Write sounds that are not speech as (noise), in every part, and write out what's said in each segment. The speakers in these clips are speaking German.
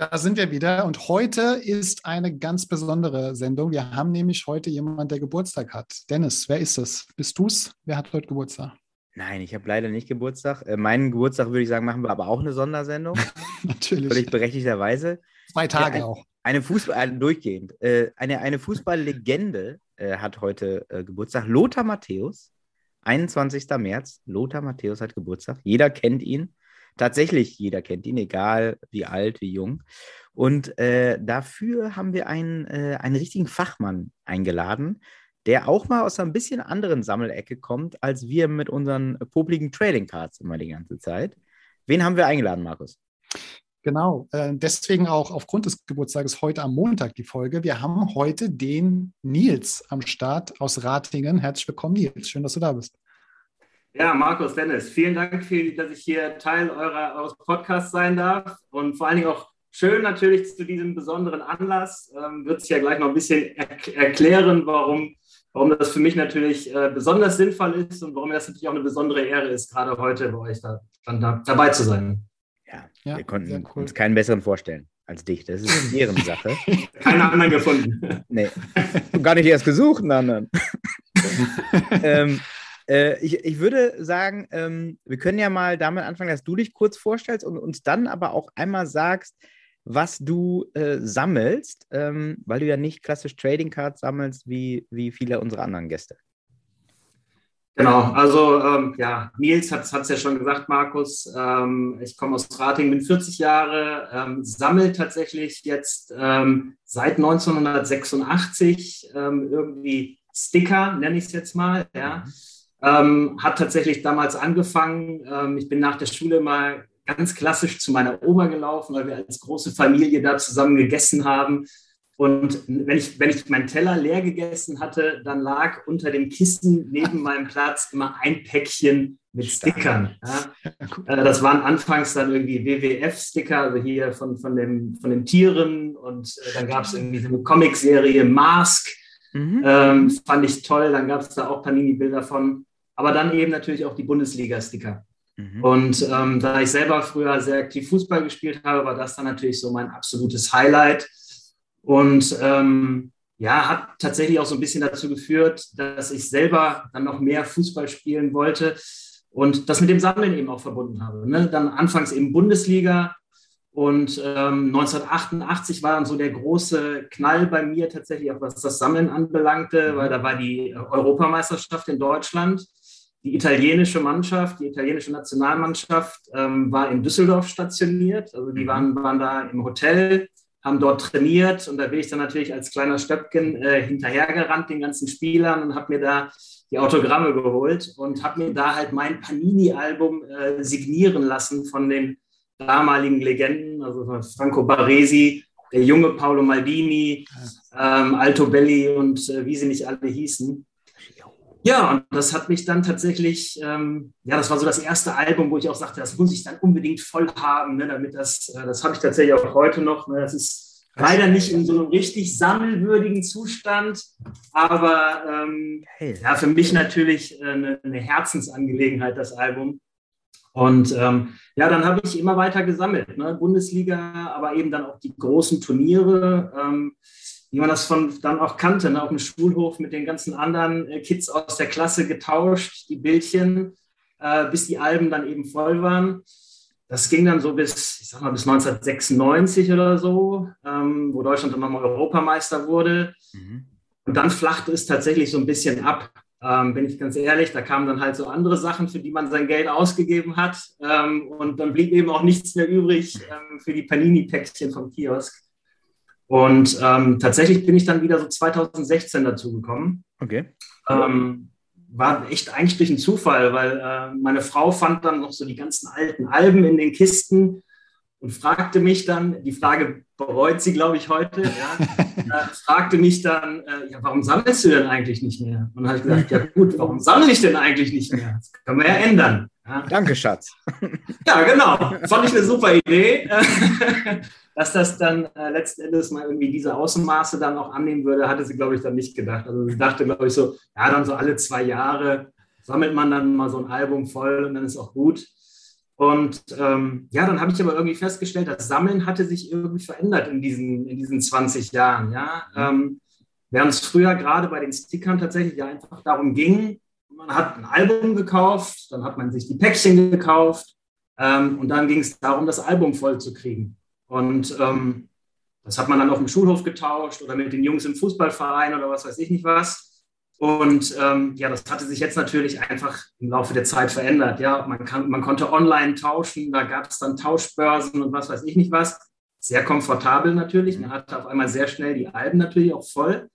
Da sind wir wieder und heute ist eine ganz besondere Sendung. Wir haben nämlich heute jemanden, der Geburtstag hat. Dennis, wer ist das? Bist du's? Wer hat heute Geburtstag? Nein, ich habe leider nicht Geburtstag. Äh, meinen Geburtstag würde ich sagen, machen wir aber auch eine Sondersendung. (laughs) Natürlich. Völlig berechtigterweise. Zwei Tage Ja, auch. Eine Fußball, äh, durchgehend. Äh, eine, eine Fußballlegende äh, hat heute äh, Geburtstag. Lothar Matthäus, 21. März. Lothar Matthäus hat Geburtstag. Jeder kennt ihn. Tatsächlich, jeder kennt ihn, egal wie alt, wie jung. Und äh, dafür haben wir einen, äh, einen richtigen Fachmann eingeladen, der auch mal aus einer bisschen anderen Sammelecke kommt, als wir mit unseren popligen Trading Cards immer die ganze Zeit. Wen haben wir eingeladen, Markus? Genau. Äh, deswegen auch aufgrund des Geburtstages heute am Montag die Folge. Wir haben heute den Nils am Start aus Ratingen. Herzlich willkommen, Nils. Schön, dass du da bist. Ja, Markus, Dennis, vielen Dank, für, dass ich hier Teil eurer, eures Podcasts sein darf und vor allen Dingen auch schön natürlich zu diesem besonderen Anlass. Ähm, Wird sich ja gleich noch ein bisschen erk erklären, warum, warum das für mich natürlich äh, besonders sinnvoll ist und warum das natürlich auch eine besondere Ehre ist, gerade heute bei euch da, dann da, dabei zu sein. Ja, Ja, wir konnten cool. uns keinen besseren vorstellen als dich. Das ist eine Ehrensache. (laughs) Keine anderen gefunden. nee, (laughs) gar nicht erst gesucht, einen anderen. (laughs) ähm, äh, ich, ich würde sagen, ähm, wir können ja mal damit anfangen, dass du dich kurz vorstellst und uns dann aber auch einmal sagst, was du äh, sammelst, ähm, weil du ja nicht klassisch Trading Cards sammelst wie, wie viele unserer anderen Gäste. Genau, also ähm, ja, Nils hat es ja schon gesagt, Markus. Ähm, ich komme aus Rating, bin 40 Jahre, ähm, sammle tatsächlich jetzt ähm, seit 1986 ähm, irgendwie Sticker, nenne ich es jetzt mal. Ja. Ähm, hat tatsächlich damals angefangen. Ähm, ich bin nach der Schule mal ganz klassisch zu meiner Oma gelaufen, weil wir als große Familie da zusammen gegessen haben. Und wenn ich, wenn ich meinen Teller leer gegessen hatte, dann lag unter dem Kissen neben meinem Platz immer ein Päckchen mit Stickern. Ja. Äh, Das waren anfangs dann irgendwie WWF-Sticker, also hier von, von, dem, von den Tieren. Und äh, dann gab es irgendwie so eine Comicserie Mask, Mhm. ähm, fand ich toll. Dann gab es da auch Panini-Bilder von. Aber dann eben natürlich auch die Bundesliga-Sticker. Mhm. Und ähm, da ich selber früher sehr aktiv Fußball gespielt habe, war das dann natürlich so mein absolutes Highlight. Und ähm, ja, hat tatsächlich auch so ein bisschen dazu geführt, dass ich selber dann noch mehr Fußball spielen wollte und das mit dem Sammeln eben auch verbunden habe. Ne? Dann anfangs eben Bundesliga und ähm, 1988 war dann so der große Knall bei mir tatsächlich, auch was das Sammeln anbelangte, weil da war die Europameisterschaft in Deutschland. Die italienische Mannschaft, die italienische Nationalmannschaft ähm, war in Düsseldorf stationiert. Also die waren, waren da im Hotel, haben dort trainiert und da bin ich dann natürlich als kleiner Stöpken äh, hinterhergerannt den ganzen Spielern und habe mir da die Autogramme geholt und habe mir da halt mein Panini-Album äh, signieren lassen von den damaligen Legenden, also von Franco Baresi, der junge Paolo Maldini, ähm, Alto Belli und äh, wie sie nicht alle hießen. Ja, und das hat mich dann tatsächlich, ähm, ja, das war so das erste Album, wo ich auch sagte, das muss ich dann unbedingt voll haben, ne, damit das, äh, das habe ich tatsächlich auch heute noch. Ne, das ist leider nicht in so einem richtig sammelwürdigen Zustand, aber ähm, ja, für mich natürlich äh, eine, eine Herzensangelegenheit, das Album. Und ähm, ja, dann habe ich immer weiter gesammelt, ne? Bundesliga, aber eben dann auch die großen Turniere, ähm, wie man das von dann auch kannte, ne? auf dem Schulhof mit den ganzen anderen äh, Kids aus der Klasse getauscht, die Bildchen, äh, bis die Alben dann eben voll waren. Das ging dann so bis, ich sag mal, bis 1996 oder so, ähm, wo Deutschland dann nochmal Europameister wurde. Mhm. Und dann flachte es tatsächlich so ein bisschen ab. Ähm, bin ich ganz ehrlich, da kamen dann halt so andere Sachen, für die man sein Geld ausgegeben hat. Ähm, und dann blieb eben auch nichts mehr übrig ähm, für die Panini-Päckchen vom Kiosk. Und ähm, tatsächlich bin ich dann wieder so 2016 dazu gekommen. Okay. Ähm, war echt eigentlich durch einen Zufall, weil äh, meine Frau fand dann noch so die ganzen alten Alben in den Kisten und fragte mich dann, die Frage bereut sie, glaube ich, heute, ja, (laughs) äh, fragte mich dann, äh, ja, warum sammelst du denn eigentlich nicht mehr? Und dann habe ich gesagt, ja gut, warum sammle ich denn eigentlich nicht mehr? Das können wir ja ändern. Ja. Danke, Schatz. Ja, genau. Fand ich eine super Idee. (laughs) Dass das dann äh, letzten Endes mal irgendwie diese Außenmaße dann auch annehmen würde, hatte sie, glaube ich, dann nicht gedacht. Also sie dachte, glaube ich, so, ja, dann so alle zwei Jahre sammelt man dann mal so ein Album voll und dann ist auch gut. Und ähm, ja, dann habe ich aber irgendwie festgestellt, das Sammeln hatte sich irgendwie verändert in diesen, in diesen 20 Jahren. Ja? Mhm. Ähm, während es früher gerade bei den Stickern tatsächlich ja einfach darum ging, man hat ein Album gekauft, dann hat man sich die Päckchen gekauft ähm, und dann ging es darum, das Album voll zu kriegen. Und ähm, das hat man dann auf dem Schulhof getauscht oder mit den Jungs im Fußballverein oder was weiß ich nicht was. Und ähm, ja, das hatte sich jetzt natürlich einfach im Laufe der Zeit verändert. Ja, man, kann, man konnte online tauschen, da gab es dann Tauschbörsen und was weiß ich nicht was. Sehr komfortabel natürlich. Man hatte auf einmal sehr schnell die Alben natürlich auch voll.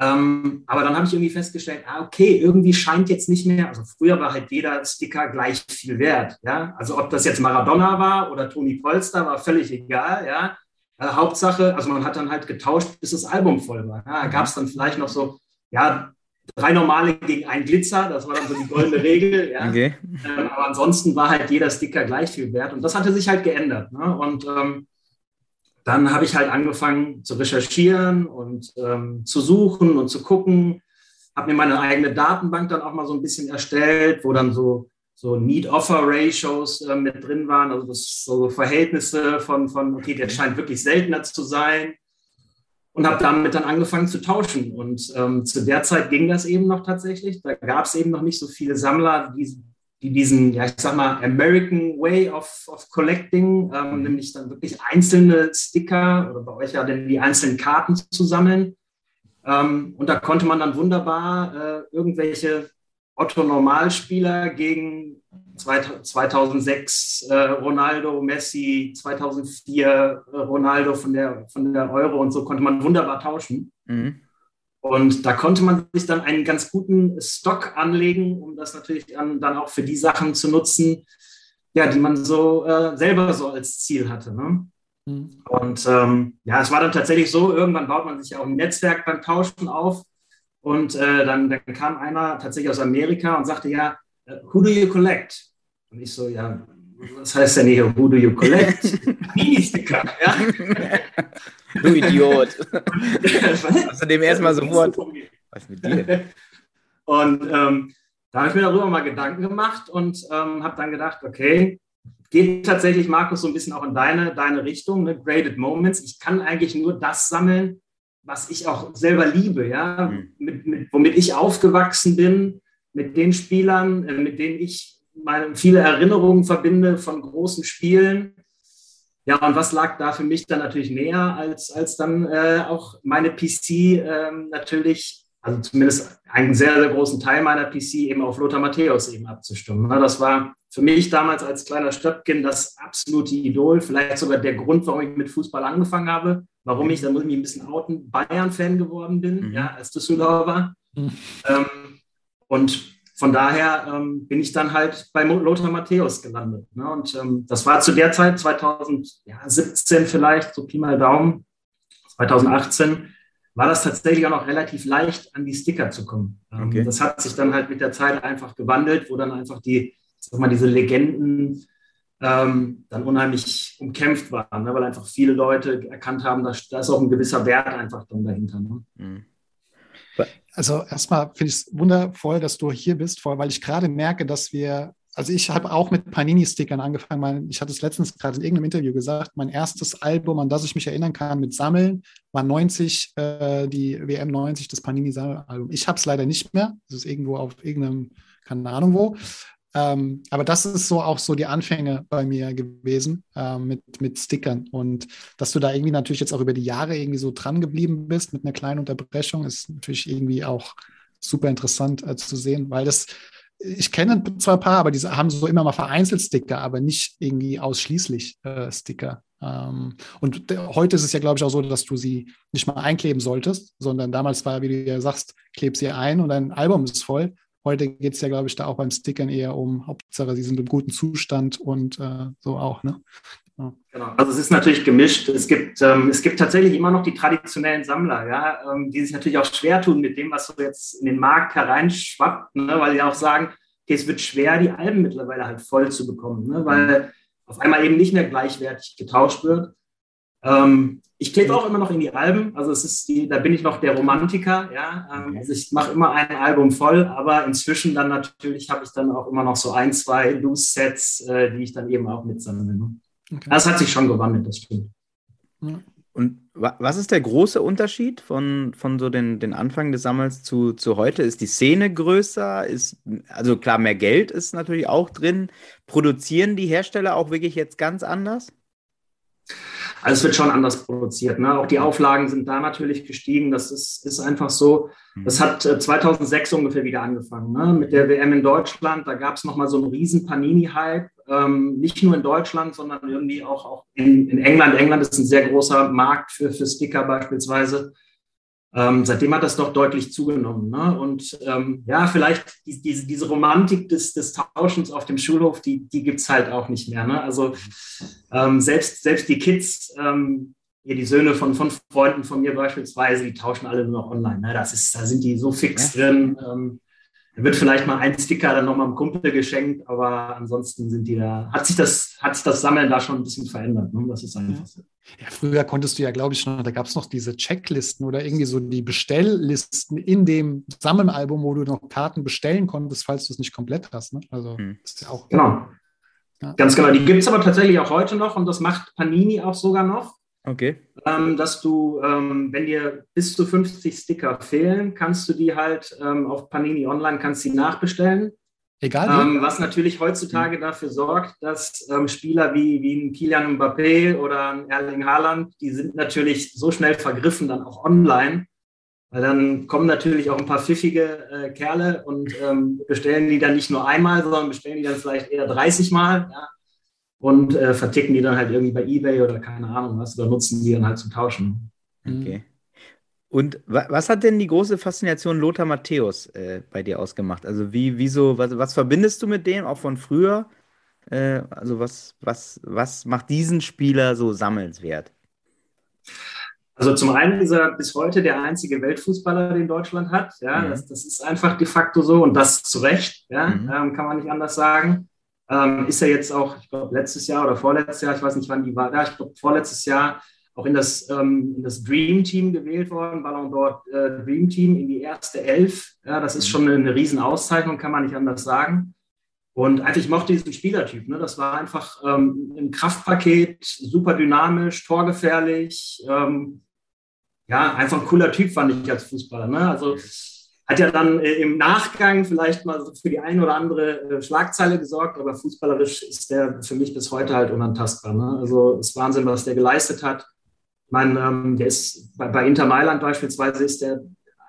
Ähm, aber dann habe ich irgendwie festgestellt, ah, okay, irgendwie scheint jetzt nicht mehr, also früher war halt jeder Sticker gleich viel wert. Ja? Also ob das jetzt Maradona war oder Toni Polster, war völlig egal. Ja? Äh, Hauptsache, also man hat dann halt getauscht, bis das Album voll war. Ja? Da gab es dann vielleicht noch so, ja, drei normale gegen einen Glitzer, das war dann so die goldene Regel. Ja. (laughs) Okay. Ähm, aber ansonsten war halt jeder Sticker gleich viel wert und das hatte sich halt geändert. Ne? Und ähm, dann habe ich halt angefangen zu recherchieren und ähm, zu suchen und zu gucken. Habe mir meine eigene Datenbank dann auch mal so ein bisschen erstellt, wo dann so, so Need-Offer-Ratios äh, mit drin waren, also das, so Verhältnisse von, von, okay, der scheint wirklich seltener zu sein und habe damit dann angefangen zu tauschen. Und ähm, zu der Zeit ging das eben noch tatsächlich. Da gab es eben noch nicht so viele Sammler, die, die diesen, ja, ich sag mal, American Way of, of Collecting, ähm, mhm. nämlich dann wirklich einzelne Sticker oder bei euch ja denn die einzelnen Karten zu sammeln. Ähm, und da konnte man dann wunderbar äh, irgendwelche Otto-Normalspieler gegen 2006 äh, Ronaldo, Messi, 2004 äh, Ronaldo von der, von der Euro und so konnte man wunderbar tauschen. Mhm. Und da konnte man sich dann einen ganz guten Stock anlegen, um das natürlich dann, dann auch für die Sachen zu nutzen, ja, die man so äh, selber so als Ziel hatte. Ne? Mhm. Und ähm, ja, es war dann tatsächlich so, irgendwann baut man sich ja auch ein Netzwerk beim Tauschen auf. Und äh, dann, dann kam einer tatsächlich aus Amerika und sagte, ja, äh, who do you collect? Und ich so, ja, was heißt denn hier, who do you collect? (laughs) Mini-Sticker, ja. (laughs) Du Idiot. (laughs) Hast du dem erstmal sofort, was mit dir? (laughs) Und ähm, da habe ich mir darüber mal Gedanken gemacht und ähm, habe dann gedacht, okay, geht tatsächlich, Markus, so ein bisschen auch in deine, deine Richtung, ne? Graded Moments. Ich kann eigentlich nur das sammeln, was ich auch selber liebe, ja, mhm. mit, mit, womit ich aufgewachsen bin, mit den Spielern, äh, mit denen ich meine, viele Erinnerungen verbinde von großen Spielen. Ja, und was lag da für mich dann natürlich näher, als, als dann äh, auch meine PC äh, natürlich, also zumindest einen sehr, sehr großen Teil meiner PC eben auf Lothar Matthäus eben abzustimmen. Das war für mich damals als kleiner Stöpken das absolute Idol, vielleicht sogar der Grund, warum ich mit Fußball angefangen habe, warum ich, da muss ich mich ein bisschen outen, Bayern-Fan geworden bin, mhm. ja, als Düsseldorfer. Mhm. Ähm, und von daher ähm, bin ich dann halt bei Lothar Matthäus gelandet. Ne? Und ähm, das war zu der Zeit, 2017 vielleicht, so Pi mal Daumen, 2018, war das tatsächlich auch noch relativ leicht, an die Sticker zu kommen. Ähm, okay. Das hat sich dann halt mit der Zeit einfach gewandelt, wo dann einfach die, sag mal, diese Legenden ähm, dann unheimlich umkämpft waren, ne? weil einfach viele Leute erkannt haben, dass da ist auch ein gewisser Wert einfach dann dahinter. Ne? Mhm. Also erstmal finde ich es wundervoll, dass du hier bist, weil ich gerade merke, dass wir, also ich habe auch mit Panini-Stickern angefangen. Ich hatte es letztens gerade in irgendeinem Interview gesagt, mein erstes Album, an das ich mich erinnern kann mit Sammeln, war 90, äh, die WM 90, das Panini-Sammelalbum. Ich habe es leider nicht mehr. Das ist irgendwo auf irgendeinem, keine Ahnung wo. Ähm, aber das ist so auch so die Anfänge bei mir gewesen äh, mit, mit Stickern. Und dass du da irgendwie natürlich jetzt auch über die Jahre irgendwie so dran geblieben bist mit einer kleinen Unterbrechung, ist natürlich irgendwie auch super interessant äh, zu sehen, weil das, ich kenne zwar ein paar, aber diese haben so immer mal vereinzelt Sticker, aber nicht irgendwie ausschließlich äh, Sticker. Ähm, und heute ist es ja, glaube ich, auch so, dass du sie nicht mal einkleben solltest, sondern damals war, wie du ja sagst, kleb sie ein und dein Album ist voll. Heute geht es ja, glaube ich, da auch beim Stickern eher um Hauptsache, sie sind im guten Zustand und äh, so auch, ne? Ja. Genau. Also es ist natürlich gemischt. Es gibt, ähm, es gibt tatsächlich immer noch die traditionellen Sammler, ja, ähm, die sich natürlich auch schwer tun mit dem, was so jetzt in den Markt hereinschwappt, ne, weil sie auch sagen, okay, es wird schwer, die Alben mittlerweile halt voll zu bekommen, ne, weil auf einmal eben nicht mehr gleichwertig getauscht wird. Ähm, ich klebe auch immer noch in die Alben, also es ist die, da bin ich noch der Romantiker, ja. Ähm, also ich mache immer ein Album voll, aber inzwischen dann natürlich habe ich dann auch immer noch so ein, zwei Loose-Sets, äh, die ich dann eben auch mitsammle. Ne? Okay. Das hat sich schon gewandelt, das stimmt. Und was ist der große Unterschied von, von so den, den Anfang des Sammels zu, zu heute? Ist die Szene größer? Ist, also klar, mehr Geld ist natürlich auch drin. Produzieren die Hersteller auch wirklich jetzt ganz anders? Also es wird schon anders produziert. Ne? Auch die Auflagen sind da natürlich gestiegen. Das ist, ist einfach so. Mhm. Das hat 2006 äh, ungefähr wieder angefangen ne? mit der WM in Deutschland. Da gab es nochmal so einen riesen Panini-Hype. Ähm, nicht nur in Deutschland, sondern irgendwie auch, auch in, in England. England ist ein sehr großer Markt für, für Sticker beispielsweise. Ähm, seitdem hat das doch deutlich zugenommen. Ne? Und ähm, ja, vielleicht die, diese, diese Romantik des, des Tauschens auf dem Schulhof, die, die gibt es halt auch nicht mehr. Ne? Also ähm, selbst, selbst die Kids, ähm, hier die Söhne von, von Freunden von mir beispielsweise, die tauschen alle nur noch online. Ne? Das ist, da sind die so fix drin. Ähm, da wird vielleicht mal ein Sticker dann nochmal einem Kumpel geschenkt, aber ansonsten sind die da, hat sich das, hat sich das Sammeln da schon ein bisschen verändert. Ne? Das ist einfach so. Ja, früher konntest du ja, glaube ich, schon, da gab es noch diese Checklisten oder irgendwie so die Bestelllisten in dem Sammelalbum, wo du noch Karten bestellen konntest, falls du es nicht komplett hast. Ne? Also hm. ist ja auch. Genau. Ja. Ganz genau. Die gibt es aber tatsächlich auch heute noch und das macht Panini auch sogar noch. Okay. Ähm, dass du, ähm, wenn dir bis zu 50 Sticker fehlen, kannst du die halt ähm, auf Panini Online kannst die nachbestellen. Egal. Ähm, was natürlich heutzutage mhm. dafür sorgt, dass ähm, Spieler wie, wie ein Kilian Mbappé oder ein Erling Haaland, die sind natürlich so schnell vergriffen dann auch online. Weil dann kommen natürlich auch ein paar pfiffige äh, Kerle und ähm, bestellen die dann nicht nur einmal, sondern bestellen die dann vielleicht eher 30 Mal. Ja? Und äh, verticken die dann halt irgendwie bei Ebay oder keine Ahnung was oder nutzen die dann halt zum Tauschen. Okay. Und was hat denn die große Faszination Lothar Matthäus äh, bei dir ausgemacht? Also wie, wieso, was, was verbindest du mit dem, auch von früher? Äh, also was, was, was macht diesen Spieler so sammelnswert? Also zum einen ist er bis heute der einzige Weltfußballer, den Deutschland hat. Ja, mhm. das, das, ist einfach de facto so und das zu Recht, ja, mhm. ähm, kann man nicht anders sagen ähm, ist er jetzt auch, ich glaube, letztes Jahr oder vorletztes Jahr, ich weiß nicht, wann die war, ja, ich glaube, vorletztes Jahr auch in das, ähm, in das Dream Team gewählt worden, Ballon d'Or äh, Dream Team in die erste Elf. Ja, das ist schon eine, Riesenauszeichnung, kann man nicht anders sagen. Und einfach, ich mochte diesen Spielertyp. Ne? Das war einfach ähm, ein Kraftpaket, super dynamisch, torgefährlich. Ähm, ja, einfach ein cooler Typ, fand ich als Fußballer. Ne? Also hat ja dann äh, im Nachgang vielleicht mal für die eine oder andere äh, Schlagzeile gesorgt, aber fußballerisch ist der für mich bis heute halt unantastbar. Ne? Also es ist Wahnsinn, was der geleistet hat. Meine, ähm, der ist bei, bei, Inter Mailand beispielsweise ist der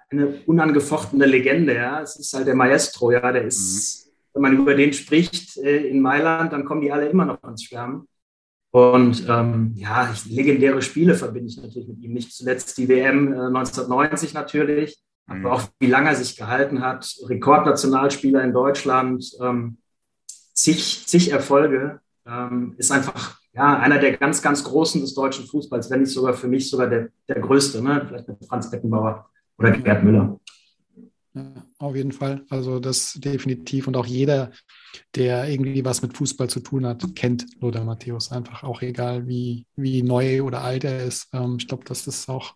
eine unangefochtene Legende. Ja? Es ist halt der Maestro, ja, der ist, mhm. wenn man über den spricht äh, in Mailand, dann kommen die alle immer noch ans Schwärmen. Und ähm, ja, ich, legendäre Spiele verbinde ich natürlich mit ihm. Nicht zuletzt die WM äh, 1990 natürlich aber mhm. auch wie lange er sich gehalten hat. Rekordnationalspieler in Deutschland, ähm, zig, zig Erfolge, ähm, ist einfach ja, einer der ganz, ganz Großen des deutschen Fußballs, wenn nicht sogar für mich sogar der, der Größte, ne? vielleicht mit Franz Beckenbauer oder Gerd Müller. Ja, auf jeden Fall. Also das definitiv. Und auch jeder, der irgendwie was mit Fußball zu tun hat, kennt Lothar Matthäus einfach, auch egal wie, wie neu oder alt er ist. Ähm, ich glaube, das ist auch,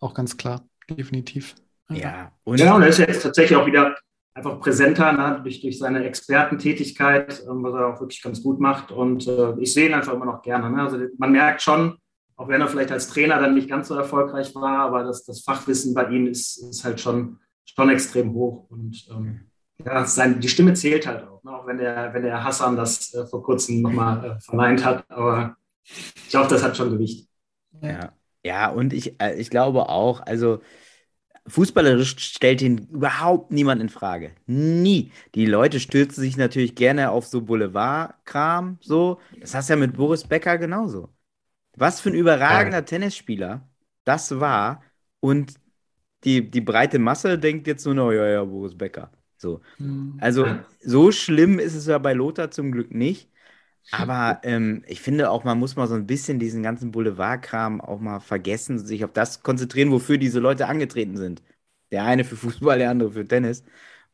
auch ganz klar, definitiv. Ja, und, und er ist jetzt tatsächlich auch wieder einfach präsenter ne, durch, durch seine Expertentätigkeit, ähm, was er auch wirklich ganz gut macht. Und äh, ich sehe ihn einfach immer noch gerne. Ne? Also man merkt schon, auch wenn er vielleicht als Trainer dann nicht ganz so erfolgreich war, aber das, das Fachwissen bei ihm ist, ist halt schon, schon extrem hoch. Und ähm, ja, sein, die Stimme zählt halt auch, ne? auch wenn der, wenn der Hassan das äh, vor kurzem nochmal äh, verneint hat. Aber ich glaube, das hat schon Gewicht. Ja, ja und ich, äh, ich glaube auch, also Fußballerisch stellt ihn überhaupt niemand in Frage. Nie. Die Leute stürzen sich natürlich gerne auf so Boulevard-Kram, so. Das hast du ja mit Boris Becker genauso. Was für ein überragender ja. Tennisspieler das war. Und die, die breite Masse denkt jetzt nur noch, ja, ja, Boris Becker. So. Mhm. Also so schlimm ist es ja bei Lothar zum Glück nicht. Aber ähm, ich finde auch, man muss mal so ein bisschen diesen ganzen Boulevardkram auch mal vergessen, sich auf das konzentrieren, wofür diese Leute angetreten sind. Der eine für Fußball, der andere für Tennis.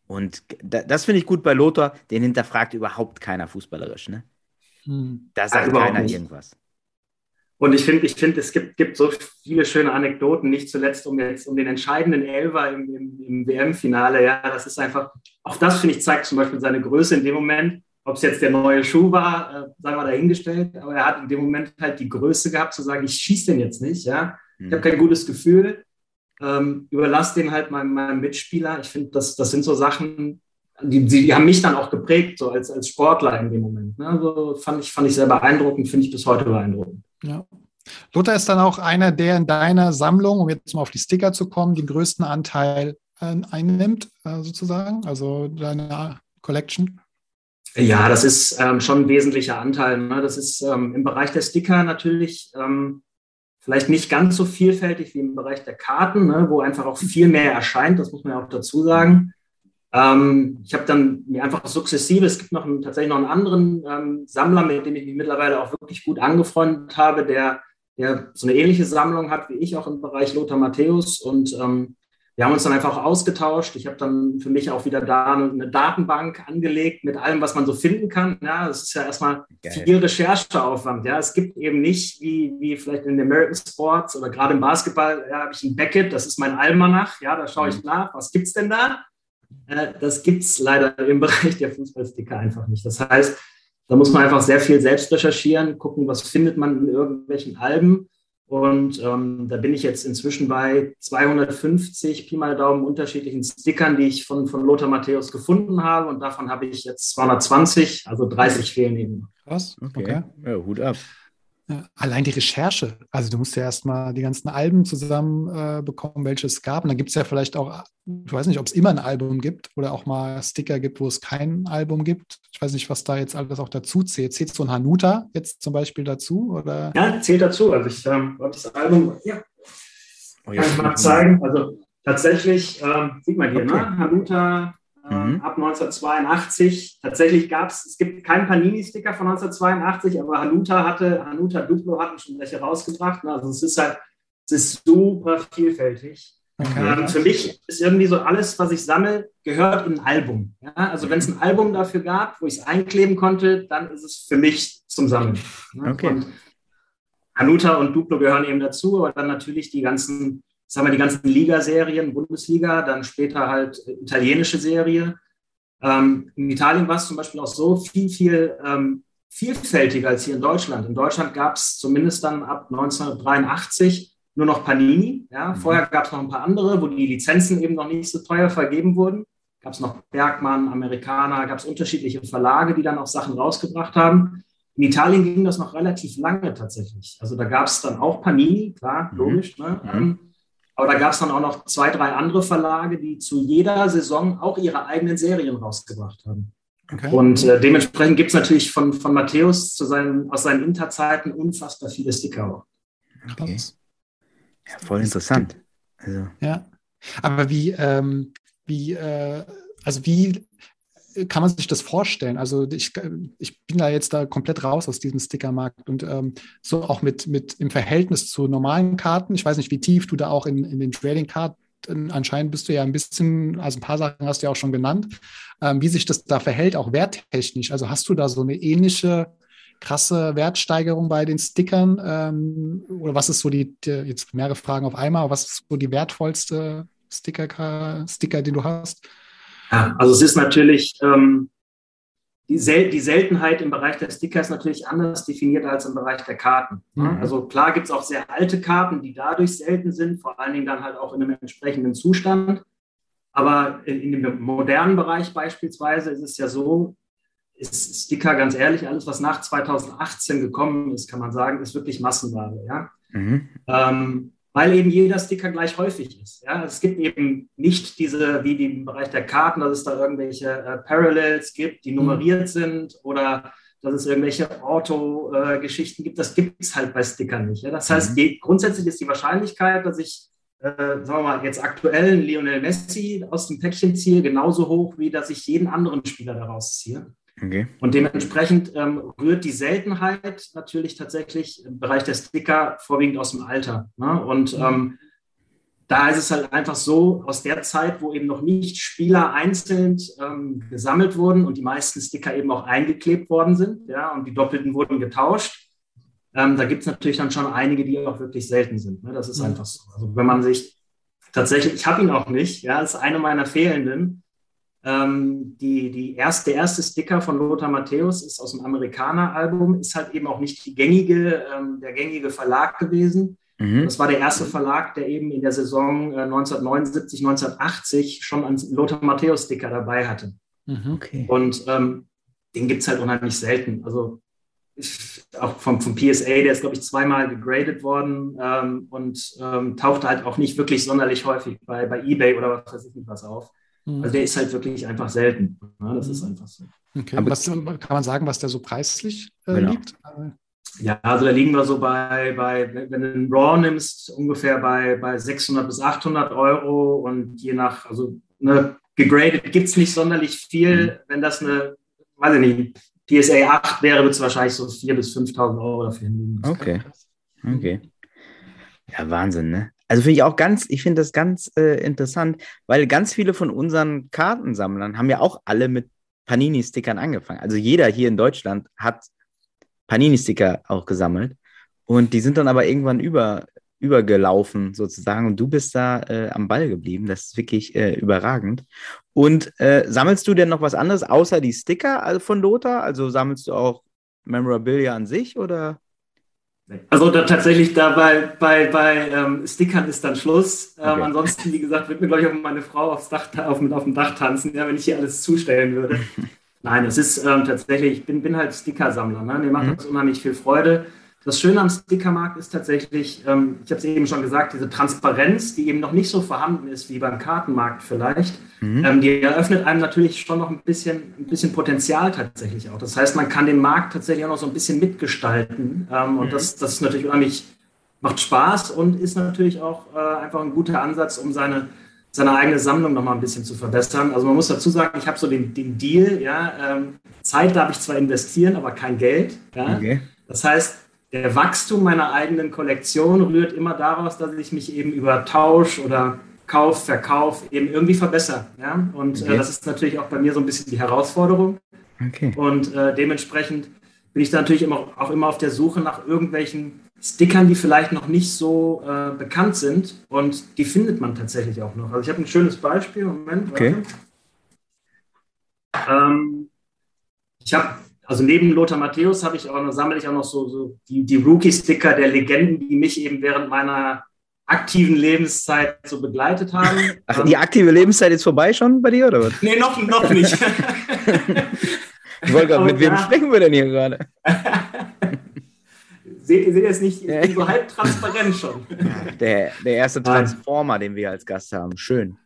Und das finde ich gut bei Lothar, den hinterfragt überhaupt keiner fußballerisch. Ne? Hm. Da sagt also keiner irgendwas. Und ich finde, ich finde, es gibt, gibt so viele schöne Anekdoten, nicht zuletzt um jetzt um den entscheidenden Elfer im, im, im WM-Finale. Ja, das ist einfach, auch das finde ich zeigt zum Beispiel seine Größe in dem Moment. Ob es jetzt der neue Schuh war, äh, sagen wir dahingestellt, aber er hat in dem Moment halt die Größe gehabt zu sagen, ich schieße den jetzt nicht. Ja, ich habe hm. kein gutes Gefühl. Ähm, überlasse den halt meinem, meinem Mitspieler. Ich finde, das, das sind so Sachen, die, die, haben mich dann auch geprägt, so als, als Sportler in dem Moment. Ne? Also fand ich, fand ich sehr beeindruckend, finde ich bis heute beeindruckend. Ja. Lothar ist dann auch einer, der in deiner Sammlung, um jetzt mal auf die Sticker zu kommen, den größten Anteil äh, einnimmt, äh, sozusagen, also deine Collection. Ja, das ist ähm, schon ein wesentlicher Anteil. Ne? Das ist ähm, im Bereich der Sticker natürlich ähm, vielleicht nicht ganz so vielfältig wie im Bereich der Karten, ne? wo einfach auch viel mehr erscheint, das muss man ja auch dazu sagen. Ähm, ich habe dann mir einfach sukzessive, es gibt noch einen, tatsächlich noch einen anderen ähm, Sammler, mit dem ich mich mittlerweile auch wirklich gut angefreundet habe, der, der so eine ähnliche Sammlung hat wie ich auch im Bereich Lothar Matthäus. Und ähm, wir haben uns dann einfach ausgetauscht. Ich habe dann für mich auch wieder da eine Datenbank angelegt mit allem, was man so finden kann. Ja, das ist ja erstmal Geil. viel Rechercheaufwand. Ja, es gibt eben nicht wie, wie vielleicht in den American Sports oder gerade im Basketball, ja, habe ich ein Beckett, das ist mein Almanach. Ja, da schaue ich mhm. nach, was gibt es denn da? Äh, das gibt es leider im (laughs) Bereich der Fußballsticker einfach nicht. Das heißt, da muss man einfach sehr viel selbst recherchieren, gucken, was findet man in irgendwelchen Alben. Und ähm, da bin ich jetzt inzwischen bei 250 Pi mal Daumen unterschiedlichen Stickern, die ich von, von Lothar Matthäus gefunden habe. Und davon habe ich jetzt 220, also 30 fehlen eben. Krass, okay. okay. Ja, Hut ab. Allein die Recherche. Also du musst ja erstmal die ganzen Alben zusammen äh, bekommen, welche es gab. Und dann gibt es ja vielleicht auch, ich weiß nicht, ob es immer ein Album gibt oder auch mal Sticker gibt, wo es kein Album gibt. Ich weiß nicht, was da jetzt alles auch dazu zählt. Zählt so ein Hanuta jetzt zum Beispiel dazu? Oder? Ja, zählt dazu. Also ich ähm, habe das Album, ja, oh, kann ich mal zeigen. Also tatsächlich, ähm, sieht man hier, okay. ne? Hanuta mhm. ab 1982. Tatsächlich gab es, es gibt keinen Panini-Sticker von 1982, aber Hanuta hatte, Hanuta Duplo hatten schon welche rausgebracht. Ne? Also es ist halt, es ist super vielfältig. Okay. Ähm, für mich ist irgendwie so alles, was ich sammle, gehört in ein Album. Ja? Also wenn es ein Album dafür gab, wo ich es einkleben konnte, dann ist es für mich zum Sammeln. Ne? Okay. Und Hanuta und Duplo gehören eben dazu, aber dann natürlich die ganzen sagen wir, die ganzen Ligaserien, Bundesliga, dann später halt italienische Serie. Ähm, in Italien war es zum Beispiel auch so viel, viel ähm, vielfältiger als hier in Deutschland. In Deutschland gab es zumindest dann ab 1983 nur noch Panini. Ja. Mhm. Vorher gab es noch ein paar andere, wo die Lizenzen eben noch nicht so teuer vergeben wurden. Gab es noch Bergmann, Amerikaner, gab es unterschiedliche Verlage, die dann auch Sachen rausgebracht haben. In Italien ging das noch relativ lange tatsächlich. Also da gab es dann auch Panini, klar, mhm. logisch. Ne? Mhm. Aber da gab es dann auch noch zwei, drei andere Verlage, die zu jeder Saison auch ihre eigenen Serien rausgebracht haben. Okay. Und äh, dementsprechend gibt es natürlich von, von Matthäus zu seinen, aus seinen Interzeiten unfassbar viele Sticker auch. Okay. Ja, voll interessant. Also. Ja. Aber wie, ähm, wie, äh, also wie kann man sich das vorstellen? Also ich, ich bin da jetzt da komplett raus aus diesem Stickermarkt und ähm, so auch mit, mit im Verhältnis zu normalen Karten. Ich weiß nicht, wie tief du da auch in, in den Trading-Karten anscheinend bist du ja ein bisschen, also ein paar Sachen hast du ja auch schon genannt, ähm, wie sich das da verhält, auch werttechnisch. Also hast du da so eine ähnliche krasse Wertsteigerung bei den Stickern? Ähm, oder was ist so die, die, jetzt mehrere Fragen auf einmal, was ist so die wertvollste Sticker, Sticker, den du hast? Ja, also es ist natürlich, ähm, die, Sel die, Seltenheit im Bereich der Sticker ist natürlich anders definiert als im Bereich der Karten. Mhm. Also klar gibt es auch sehr alte Karten, die dadurch selten sind, vor allen Dingen dann halt auch in einem entsprechenden Zustand. Aber in, in dem modernen Bereich beispielsweise ist es ja so, ist Sticker ganz ehrlich, alles, was nach 2018 gekommen ist, kann man sagen, ist wirklich Massenware. Ja? Mhm. Ähm, weil eben jeder Sticker gleich häufig ist. Ja? Es gibt eben nicht diese, wie im Bereich der Karten, dass es da irgendwelche äh, Parallels gibt, die nummeriert mhm. sind oder dass es irgendwelche Auto-Geschichten äh, gibt. Das gibt es halt bei Stickern nicht. Ja? Das heißt, mhm. die, grundsätzlich ist die Wahrscheinlichkeit, dass ich äh, sagen wir mal, jetzt aktuellen Lionel Messi aus dem Päckchen ziehe, genauso hoch, wie dass ich jeden anderen Spieler daraus ziehe. Okay. Und dementsprechend ähm, rührt die Seltenheit natürlich tatsächlich im Bereich der Sticker vorwiegend aus dem Alter. Ne? Und mhm. ähm, da ist es halt einfach so, aus der Zeit, wo eben noch nicht Spieler einzeln ähm, gesammelt wurden und die meisten Sticker eben auch eingeklebt worden sind, ja, und die Doppelten wurden getauscht. Ähm, da gibt es natürlich dann schon einige, die auch wirklich selten sind. Ne? Das ist mhm. einfach so. Also wenn man sich tatsächlich, ich habe ihn auch nicht, ja, ist eine meiner fehlenden. Ähm, die, die erste, der erste Sticker von Lothar Matthäus ist aus dem Amerikaner-Album, ist halt eben auch nicht die gängige, ähm, der gängige Verlag gewesen. Mhm. Das war der erste Verlag, der eben in der Saison äh, 1979, 1980 schon einen Lothar Matthäus-Sticker dabei hatte. Mhm, okay. Und ähm, den gibt es halt unheimlich selten. Also auch vom, vom PSA, der ist, glaube ich, zweimal gegradet worden ähm, und ähm, taucht halt auch nicht wirklich sonderlich häufig bei, bei Ebay oder was weiß ich nicht was auf. Mhm. Also der ist halt wirklich einfach selten. Ja, das ist einfach so. Okay. Aber was, kann man sagen, was der so preislich äh, genau. liegt? Ja, also da liegen wir so bei, bei wenn du einen Raw nimmst, ungefähr bei, bei 600 bis 800 Euro und je nach, also ne, gegradet gibt es nicht sonderlich viel. Mhm. Wenn das eine, weiß ich nicht, PSA 8 wäre, wird es wahrscheinlich so 4.000 bis 5.000 Euro dafür hinlegen. Okay. Okay. Ja, Wahnsinn, ne? Also finde ich auch ganz, ich finde das ganz äh, interessant, weil ganz viele von unseren Kartensammlern haben ja auch alle mit Panini-Stickern angefangen. Also jeder hier in Deutschland hat Panini-Sticker auch gesammelt. Und die sind dann aber irgendwann über, übergelaufen sozusagen und du bist da äh, am Ball geblieben. Das ist wirklich äh, überragend. Und äh, sammelst du denn noch was anderes außer die Sticker von Lothar? Also sammelst du auch Memorabilia an sich oder? Also da tatsächlich da bei, bei, bei ähm, Stickern ist dann Schluss. Ähm, okay. Ansonsten, wie gesagt, wird mir, glaube ich, auch meine Frau aufs Dach, auf, auf dem Dach tanzen, ja, wenn ich hier alles zustellen würde. (laughs) Nein, es ist ähm, tatsächlich, ich bin, bin halt Sticker-Sammler. Ne? Mir macht mhm. das unheimlich viel Freude. Das Schöne am Stickermarkt ist tatsächlich, ähm, ich habe es eben schon gesagt, diese Transparenz, die eben noch nicht so vorhanden ist wie beim Kartenmarkt vielleicht, mhm. ähm, die eröffnet einem natürlich schon noch ein bisschen, ein bisschen Potenzial tatsächlich auch. Das heißt, man kann den Markt tatsächlich auch noch so ein bisschen mitgestalten. Ähm, und mhm. das, das ist natürlich unheimlich, macht Spaß und ist natürlich auch äh, einfach ein guter Ansatz, um seine seine eigene Sammlung noch mal ein bisschen zu verbessern. Also man muss dazu sagen, ich habe so den, den Deal, ja, ähm, Zeit darf ich zwar investieren, aber kein Geld. Ja? Okay. Das heißt, der Wachstum meiner eigenen Kollektion rührt immer daraus, dass ich mich eben über Tausch oder Kauf, Verkauf eben irgendwie verbessere. Ja? Und äh, okay. äh, das ist natürlich auch bei mir so ein bisschen die Herausforderung. Okay. Und äh, dementsprechend bin ich da natürlich immer, auch immer auf der Suche nach irgendwelchen Stickern, die vielleicht noch nicht so äh, bekannt sind. Und die findet man tatsächlich auch noch. Also ich habe ein schönes Beispiel. Moment. Okay. Ähm, ich habe also neben Lothar Matthäus habe ich auch noch, sammle ich auch noch so, so die, die Rookie-Sticker der Legenden, die mich eben während meiner aktiven Lebenszeit so begleitet haben. (laughs) Ach, die aktive Lebenszeit ist vorbei schon bei dir, oder was? Nee, noch, noch nicht. (laughs) ich wollte gerade, mit wem sprechen wir denn hier gerade? (laughs) seht ihr es nicht? Ich bin so halb transparent schon. Der, der erste Transformer, den wir als Gast haben. Schön.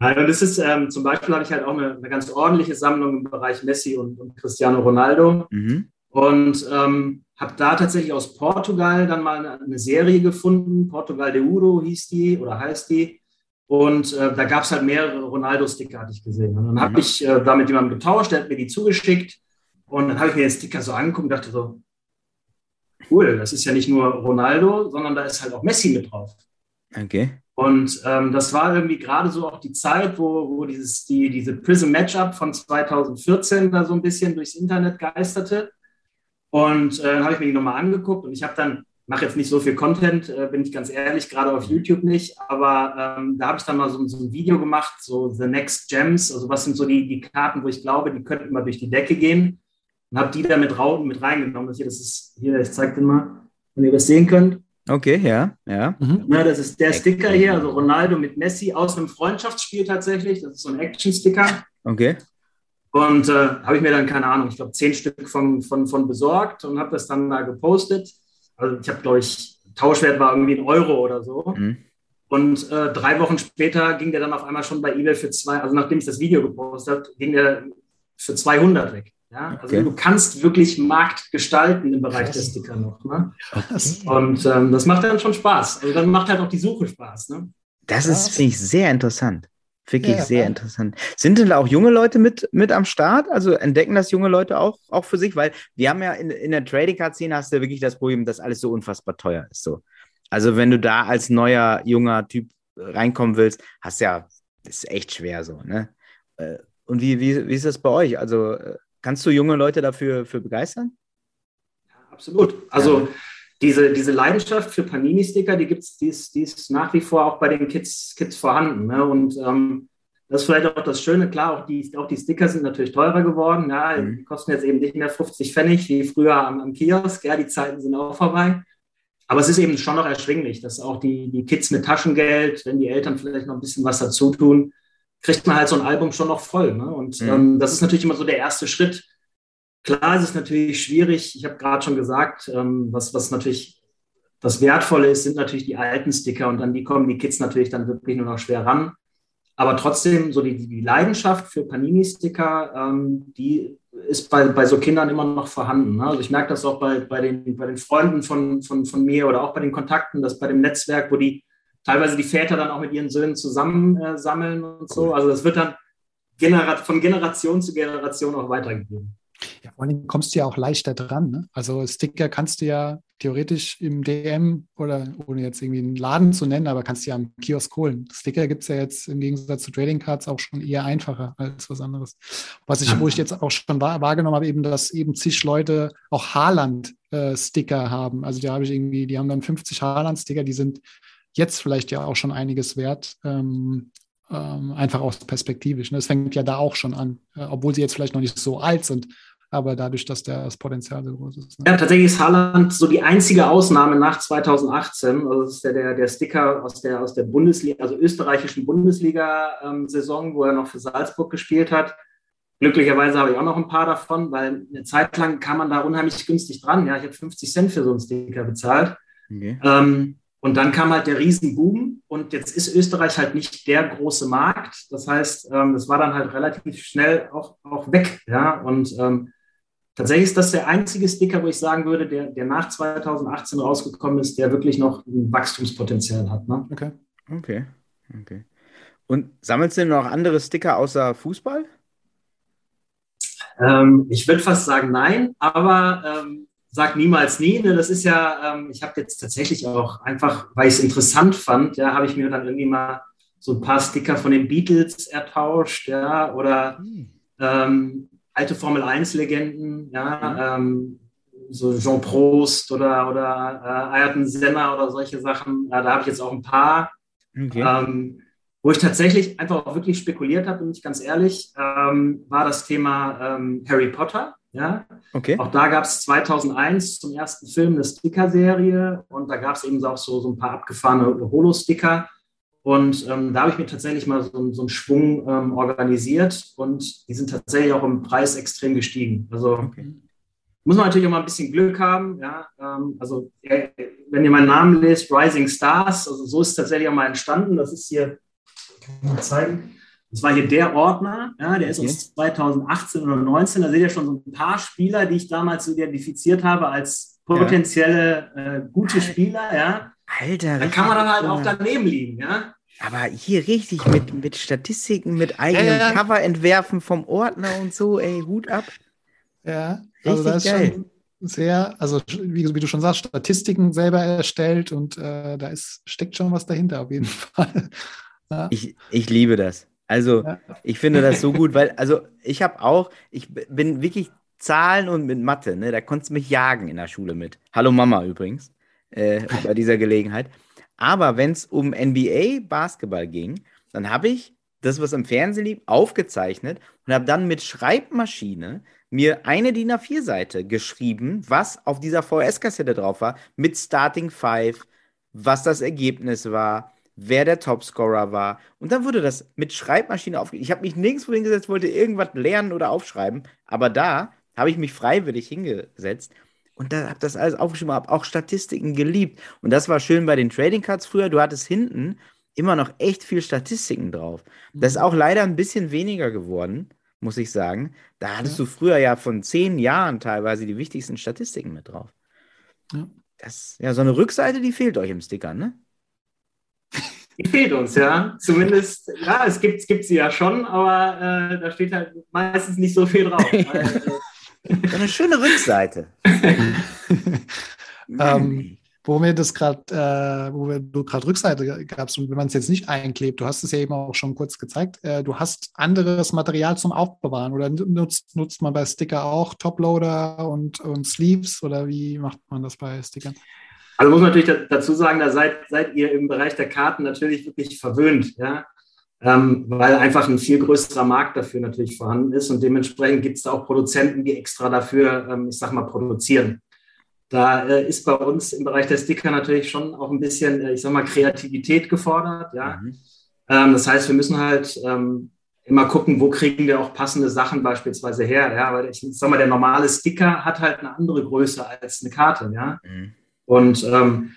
Also das ist ähm, zum Beispiel habe ich halt auch eine, eine, ganz ordentliche Sammlung im Bereich Messi und, und Cristiano Ronaldo. Mhm. Und ähm, habe da tatsächlich aus Portugal dann mal eine, eine, Serie gefunden. Portugal de Udo hieß die oder heißt die. Und äh, da gab es halt mehrere Ronaldo-Sticker, hatte ich gesehen. Und dann habe mhm. ich äh, da mit jemandem getauscht, der hat mir die zugeschickt. Und dann habe ich mir den Sticker so angeguckt und dachte so, cool, das ist ja nicht nur Ronaldo, sondern da ist halt auch Messi mit drauf. Okay. Und ähm, das war irgendwie gerade so auch die Zeit, wo, wo dieses, die, diese Prism Matchup von 2014 da so ein bisschen durchs Internet geisterte. Und äh, dann habe ich mir die nochmal angeguckt und ich habe dann, mache jetzt nicht so viel Content, äh, bin ich ganz ehrlich, gerade auf YouTube nicht, aber ähm, da habe ich dann mal so, so, ein Video gemacht, so The Next Gems, also was sind so die, die Karten, wo ich glaube, die könnten mal durch die Decke gehen und habe die da mit, mit reingenommen. Das hier, das ist hier, ich zeige den mal, wenn ihr das sehen könnt. Okay, ja, ja. Mhm. ja. Das ist der Sticker hier, also Ronaldo mit Messi aus einem Freundschaftsspiel tatsächlich. Das ist so ein Action-Sticker. Okay. Und äh, habe ich mir dann, keine Ahnung, ich glaube, zehn Stück von, von, von besorgt und habe das dann da gepostet. Also ich habe, glaube ich, Tauschwert war irgendwie ein Euro oder so. Mhm. Und äh, drei Wochen später ging der dann auf einmal schon bei eBay für zwei, also nachdem ich das Video gepostet habe, ging der für 200 weg. Ja? Also okay. du kannst wirklich Markt gestalten im Bereich Krass. der Sticker noch. Ne? Und ähm, das macht dann schon Spaß. Also dann macht halt auch die Suche Spaß. Ne? Das ist, finde ich, sehr interessant. Wirklich ja, sehr ja. interessant. Sind denn da auch junge Leute mit, mit am Start? Also entdecken das junge Leute auch, auch für sich? Weil wir haben ja in, in der Trading Card Szene hast du wirklich das Problem, dass alles so unfassbar teuer ist. So. Also wenn du da als neuer, junger Typ reinkommen willst, hast ja, das ist echt schwer so. Ne? Äh, und wie, wie, wie ist das bei euch? Also äh, kannst du junge Leute dafür für begeistern? Ja, absolut. Also diese, diese Leidenschaft für Panini-Sticker, die gibt es, die ist, die ist nach wie vor auch bei den Kids, Kids vorhanden. Ne? Und ähm, das ist vielleicht auch das Schöne, klar, auch die, auch die Sticker sind natürlich teurer geworden. Ja, mhm. Die kosten jetzt eben nicht mehr 50 Pfennig wie früher am, am Kiosk. Ja, die Zeiten sind auch vorbei. Aber es ist eben schon noch erschwinglich, dass auch die, die Kids mit Taschengeld, wenn die Eltern vielleicht noch ein bisschen was dazu tun, kriegt man halt so ein Album schon noch voll. Ne? Und mhm. ähm, das ist natürlich immer so der erste Schritt. Klar ist es natürlich schwierig. Ich habe gerade schon gesagt, ähm, was, was natürlich das Wertvolle ist, sind natürlich die alten Sticker und an die kommen die Kids natürlich dann wirklich nur noch schwer ran. Aber trotzdem, so die, die Leidenschaft für Panini-Sticker, ähm, die ist bei, bei so Kindern immer noch vorhanden. Ne? Also ich merke das auch bei, bei, den, bei den Freunden von, von, von mir oder auch bei den Kontakten, dass bei dem Netzwerk, wo die teilweise die Väter dann auch mit ihren Söhnen zusammen äh, sammeln und so. Also das wird dann Genera von Generation zu Generation auch weitergegeben. Ja, vor allem kommst du ja auch leichter dran. Ne? Also Sticker kannst du ja theoretisch im DM oder ohne jetzt irgendwie einen Laden zu nennen, aber kannst du ja am Kiosk holen. Sticker gibt es ja jetzt im Gegensatz zu Trading Cards auch schon eher einfacher als was anderes. Was ich, wo ich jetzt auch schon wahrgenommen habe, eben, dass eben zig Leute auch Haaland-Sticker äh, haben. Also da habe ich irgendwie, die haben dann 50 Haaland-Sticker, die sind jetzt vielleicht ja auch schon einiges wert. Ähm, ähm, einfach aus perspektivisch. Ne? Das fängt ja da auch schon an, äh, obwohl sie jetzt vielleicht noch nicht so alt sind, aber dadurch, dass der, das Potenzial so groß ist. Ne? Ja, tatsächlich ist Haaland so die einzige Ausnahme nach 2018. Also das ist der, der, der Sticker aus der, aus der Bundesliga, also österreichischen Bundesliga-Saison, ähm, wo er noch für Salzburg gespielt hat. Glücklicherweise habe ich auch noch ein paar davon, weil eine Zeit lang kam man da unheimlich günstig dran. Ja, ich habe 50 Cent für so einen Sticker bezahlt. Okay. Ähm, und dann kam halt der Riesenboom und jetzt ist Österreich halt nicht der große Markt. Das heißt, ähm, das war dann halt relativ schnell auch, auch weg. Ja? Und ähm, tatsächlich ist das der einzige Sticker, wo ich sagen würde, der, der nach 2018 rausgekommen ist, der wirklich noch ein Wachstumspotenzial hat. Ne? Okay. Okay. Okay. Und sammelst du noch andere Sticker außer Fußball? Ähm, ich würde fast sagen nein, aber ähm, sag niemals nie. Ne? Das ist ja, ähm, ich habe jetzt tatsächlich auch einfach, weil ich es interessant fand, ja, habe ich mir dann irgendwie mal so ein paar Sticker von den Beatles ertauscht, ja, oder hm. ähm, alte Formel 1-Legenden, ja, mhm. ähm, so Jean Prost oder, oder äh, Ayrton Senna oder solche Sachen. Ja, da habe ich jetzt auch ein paar. Okay. Ähm, wo ich tatsächlich einfach auch wirklich spekuliert habe, bin ich ganz ehrlich, ähm, war das Thema ähm, Harry Potter. Ja? Okay. Auch da gab es 2001 zum ersten Film eine Sticker-Serie und da gab es eben auch so, so ein paar abgefahrene Holo-Sticker. Und ähm, da habe ich mir tatsächlich mal so, so einen Schwung ähm, organisiert und die sind tatsächlich auch im Preis extrem gestiegen. Also okay. muss man natürlich auch mal ein bisschen Glück haben. Ja? Ähm, also äh, wenn ihr meinen Namen lest, Rising Stars, also so ist es tatsächlich auch mal entstanden. Das ist hier, kann ich mal zeigen. Das war hier der Ordner, ja, der ist okay. aus 2018 oder 2019. Da seht ihr schon so ein paar Spieler, die ich damals identifiziert habe als potenzielle ja. äh, gute Spieler. Ja. Alter, da kann man dann halt auch daneben liegen. Ja. Aber hier richtig mit, mit Statistiken, mit eigenem ja, Cover entwerfen vom Ordner und so, ey, Hut ab. Ja, also richtig ist geil. schon sehr, also wie, wie, du schon sagst, Statistiken selber erstellt und äh, da ist, steckt schon was dahinter auf jeden (laughs) Fall. Ja. Ich, ich liebe das. Also ja. ich finde das so gut, weil, also ich habe auch, ich bin wirklich Zahlen und mit Mathe, ne? Da konntest du mich jagen in der Schule mit. Hallo Mama übrigens, äh, bei dieser Gelegenheit. Aber wenn es um NBA Basketball ging, dann habe ich das, was im Fernsehen lief, aufgezeichnet und habe dann mit Schreibmaschine mir eine DIN A4-Seite geschrieben, was auf dieser VS-Kassette drauf war, mit Starting Five, was das Ergebnis war, wer der Topscorer war. Und dann wurde das mit Schreibmaschine aufgeschrieben. Ich habe mich nirgendwo hingesetzt, wollte irgendwas lernen oder aufschreiben, aber da habe ich mich freiwillig hingesetzt und da habe das alles aufgeschrieben, habe auch Statistiken geliebt. Und das war schön bei den Trading Cards früher. Du hattest hinten immer noch echt viel Statistiken drauf. Das ist mhm. auch leider ein bisschen weniger geworden. muss ich sagen. Da hattest ja. du früher ja von zehn Jahren teilweise die wichtigsten Statistiken mit drauf. Ja. Das, ja, so eine Rückseite, die fehlt euch im Sticker, ne? Die fehlt uns, ja. Zumindest, ja, es gibt, es gibt sie ja schon, aber äh, da steht halt meistens nicht so viel drauf. (laughs) so eine schöne Rückseite. (laughs) ähm, wo mir das gerade, äh, wo du gerade Rückseite gabst und wenn man es jetzt nicht einklebt, du hast es ja eben auch schon kurz gezeigt, äh, du hast anderes Material zum Aufbewahren oder nutzt, nutzt man bei Sticker auch Toploader und, und Sleeves oder wie macht man das bei Stickern? Also muss man natürlich dazu sagen, da seid, seid ihr im Bereich der Karten natürlich wirklich verwöhnt, ja. Ähm, weil einfach ein viel größerer Markt dafür natürlich vorhanden ist und dementsprechend gibt es da auch Produzenten, die extra dafür, ähm, ich sag mal, produzieren. Da äh, ist bei uns im Bereich der Sticker natürlich schon auch ein bisschen, äh, ich sag mal, Kreativität gefordert. Ja? Mhm. Ähm, das heißt, wir müssen halt ähm, immer gucken, wo kriegen wir auch passende Sachen beispielsweise her. Ja? Weil ich sag mal, der normale Sticker hat halt eine andere Größe als eine Karte. Ja? Mhm. Und ähm,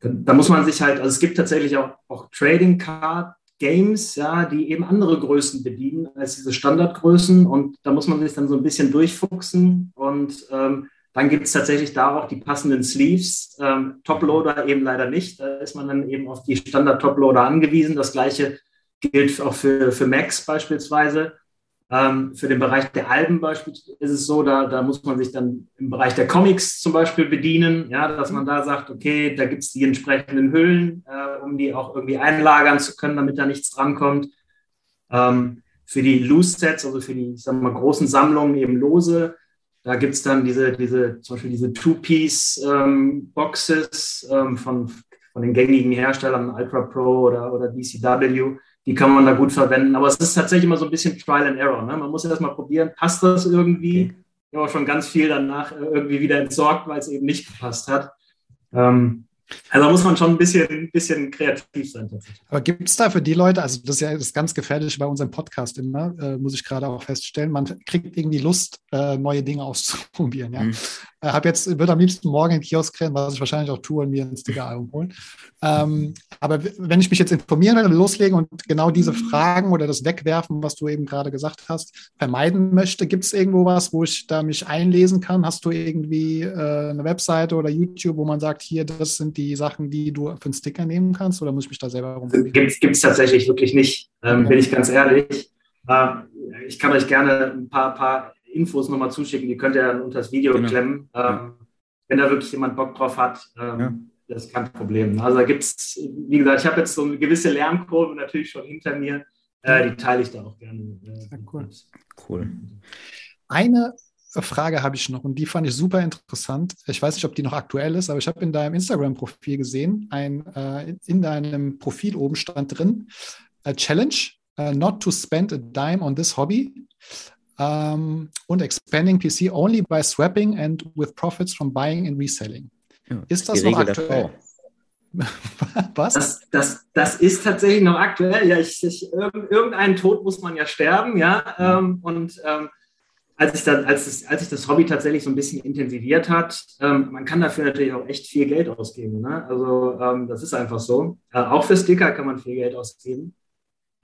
da muss man sich halt, also es gibt tatsächlich auch, auch Trading Card Games, ja, die eben andere Größen bedienen als diese Standardgrößen. Und da muss man sich dann so ein bisschen durchfuchsen und ähm, dann gibt es tatsächlich da auch die passenden Sleeves. Ähm, Toploader eben leider nicht. Da ist man dann eben auf die Standard-Toploader angewiesen. Das gleiche gilt auch für, für Macs beispielsweise. Ähm, für den Bereich der Alben beispielsweise ist es so, da, da muss man sich dann im Bereich der Comics zum Beispiel bedienen, ja, dass man da sagt, okay, da gibt es die entsprechenden Hüllen, äh, um die auch irgendwie einlagern zu können, damit da nichts drankommt. Ähm, für die Loose-Sets, also für die ich sag mal, großen Sammlungen eben lose, da gibt es dann diese, diese, zum Beispiel diese Two-Piece-Boxes ähm, ähm, von, von den gängigen Herstellern, Ultra Pro oder, oder DCW. Die kann man da gut verwenden. Aber es ist tatsächlich immer so ein bisschen Trial and Error. Ne? Man muss erst mal probieren, passt das irgendwie? Ich habe auch schon ganz viel danach irgendwie wieder entsorgt, weil es eben nicht gepasst hat. Ähm, also da muss man schon ein bisschen, bisschen kreativ sein. Aber gibt es da für die Leute, also das ist ja das ganz Gefährliche bei unserem Podcast immer, äh, muss ich gerade auch feststellen, man kriegt irgendwie Lust, äh, neue Dinge (laughs) auszuprobieren. Ja? Mhm. Äh, hab jetzt, würde am liebsten morgen in den Kiosk rennen, was ich wahrscheinlich auch tue und mir ein Sticker-Album holen. Ähm, aber wenn ich mich jetzt informieren will, loslegen und genau diese Fragen oder das Wegwerfen, was du eben gerade gesagt hast, vermeiden möchte, gibt es irgendwo was, wo ich da mich einlesen kann? Hast du irgendwie äh, eine Webseite oder YouTube, wo man sagt, hier, das sind die Sachen, die du für einen Sticker nehmen kannst oder muss ich mich da selber rumprobieren? Gibt es tatsächlich wirklich nicht, ähm, okay. bin ich ganz ehrlich. Äh, ich kann euch gerne ein paar, paar Infos nochmal zuschicken, die könnt ihr dann unter das Video genau. klemmen. Ähm, ja. Wenn da wirklich jemand Bock drauf hat, ähm, ja. das ist kein Problem. Also da gibt es, wie gesagt, ich habe jetzt so eine gewisse Lernkurve natürlich schon hinter mir. Äh, die teile ich da auch gerne. Äh, cool. cool. Eine Frage habe ich noch und die fand ich super interessant. Ich weiß nicht, ob die noch aktuell ist, aber ich habe in deinem Instagram-Profil gesehen, ein, äh, in deinem Profil oben stand drin, Challenge, uh, not to spend a dime on this hobby um, und expanding PC only by swapping and with profits from buying and reselling. Ja, ist das noch aktuell? (laughs) Was? Das, das, das ist tatsächlich noch aktuell. Ja, ich, ich, irgendeinen Tod muss man ja sterben, ja. Ähm, und ähm, als, ich dann, als, das, als sich das Hobby tatsächlich so ein bisschen intensiviert hat, ähm, man kann dafür natürlich auch echt viel Geld ausgeben. Ne? Also ähm, das ist einfach so. Äh, auch für Sticker kann man viel Geld ausgeben.